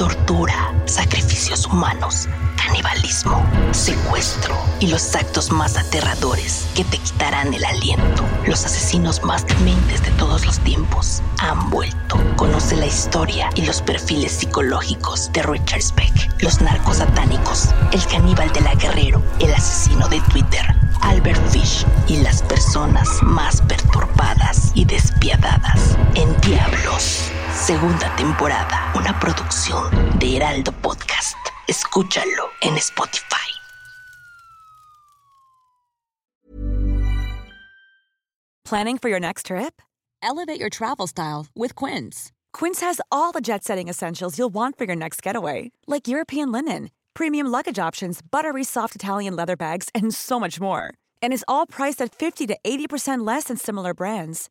Tortura, sacrificios humanos, canibalismo, secuestro y los actos más aterradores que te quitarán el aliento. Los asesinos más dementes de todos los tiempos han vuelto. Conoce la historia y los perfiles psicológicos de Richard Speck, los narcos satánicos, el caníbal de la Guerrero, el asesino de Twitter, Albert Fish y las personas más perturbadas despiadadas en Diablos. Segunda temporada, una producción de Heraldo Podcast. Escúchalo en Spotify. Planning for your next trip? Elevate your travel style with Quince. Quince has all the jet setting essentials you'll want for your next getaway, like European linen, premium luggage options, buttery soft Italian leather bags, and so much more. And is all priced at 50 to 80% less than similar brands.